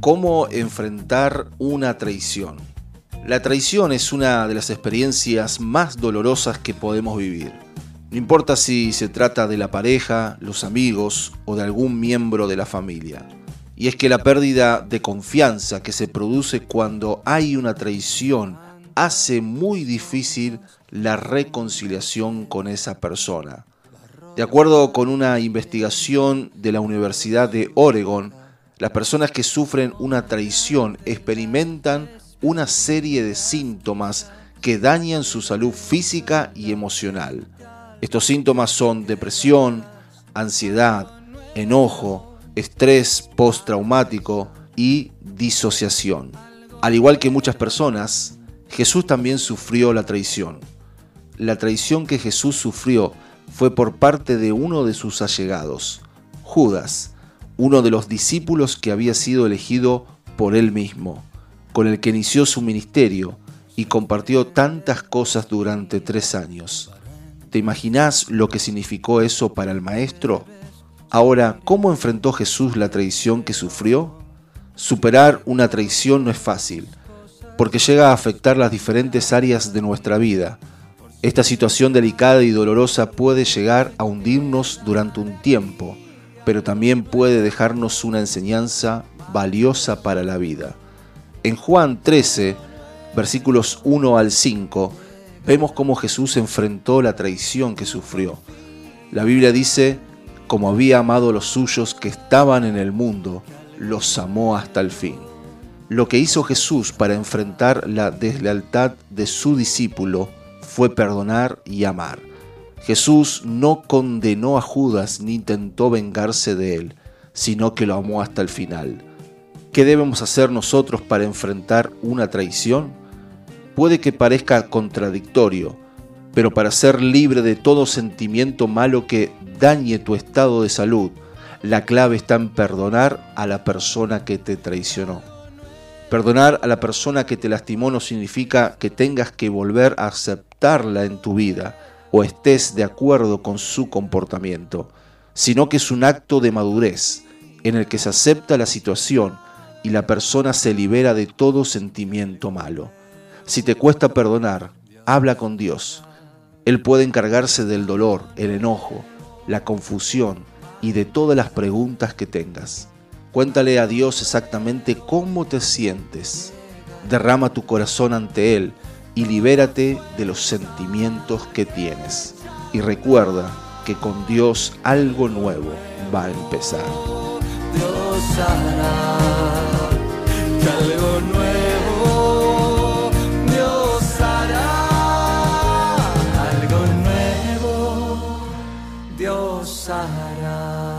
¿Cómo enfrentar una traición? La traición es una de las experiencias más dolorosas que podemos vivir. No importa si se trata de la pareja, los amigos o de algún miembro de la familia. Y es que la pérdida de confianza que se produce cuando hay una traición hace muy difícil la reconciliación con esa persona. De acuerdo con una investigación de la Universidad de Oregon, las personas que sufren una traición experimentan una serie de síntomas que dañan su salud física y emocional. Estos síntomas son depresión, ansiedad, enojo, estrés postraumático y disociación. Al igual que muchas personas, Jesús también sufrió la traición. La traición que Jesús sufrió fue por parte de uno de sus allegados, Judas, uno de los discípulos que había sido elegido por él mismo, con el que inició su ministerio y compartió tantas cosas durante tres años. ¿Te imaginas lo que significó eso para el maestro? Ahora, ¿cómo enfrentó Jesús la traición que sufrió? Superar una traición no es fácil, porque llega a afectar las diferentes áreas de nuestra vida. Esta situación delicada y dolorosa puede llegar a hundirnos durante un tiempo, pero también puede dejarnos una enseñanza valiosa para la vida. En Juan 13, versículos 1 al 5, vemos cómo Jesús enfrentó la traición que sufrió. La Biblia dice, como había amado a los suyos que estaban en el mundo, los amó hasta el fin. Lo que hizo Jesús para enfrentar la deslealtad de su discípulo fue perdonar y amar. Jesús no condenó a Judas ni intentó vengarse de él, sino que lo amó hasta el final. ¿Qué debemos hacer nosotros para enfrentar una traición? Puede que parezca contradictorio, pero para ser libre de todo sentimiento malo que dañe tu estado de salud, la clave está en perdonar a la persona que te traicionó. Perdonar a la persona que te lastimó no significa que tengas que volver a aceptarla en tu vida o estés de acuerdo con su comportamiento, sino que es un acto de madurez en el que se acepta la situación y la persona se libera de todo sentimiento malo. Si te cuesta perdonar, habla con Dios. Él puede encargarse del dolor, el enojo, la confusión y de todas las preguntas que tengas. Cuéntale a Dios exactamente cómo te sientes. Derrama tu corazón ante Él y libérate de los sentimientos que tienes. Y recuerda que con Dios algo nuevo va a empezar. Dios hará algo nuevo. Dios hará algo nuevo. Dios hará.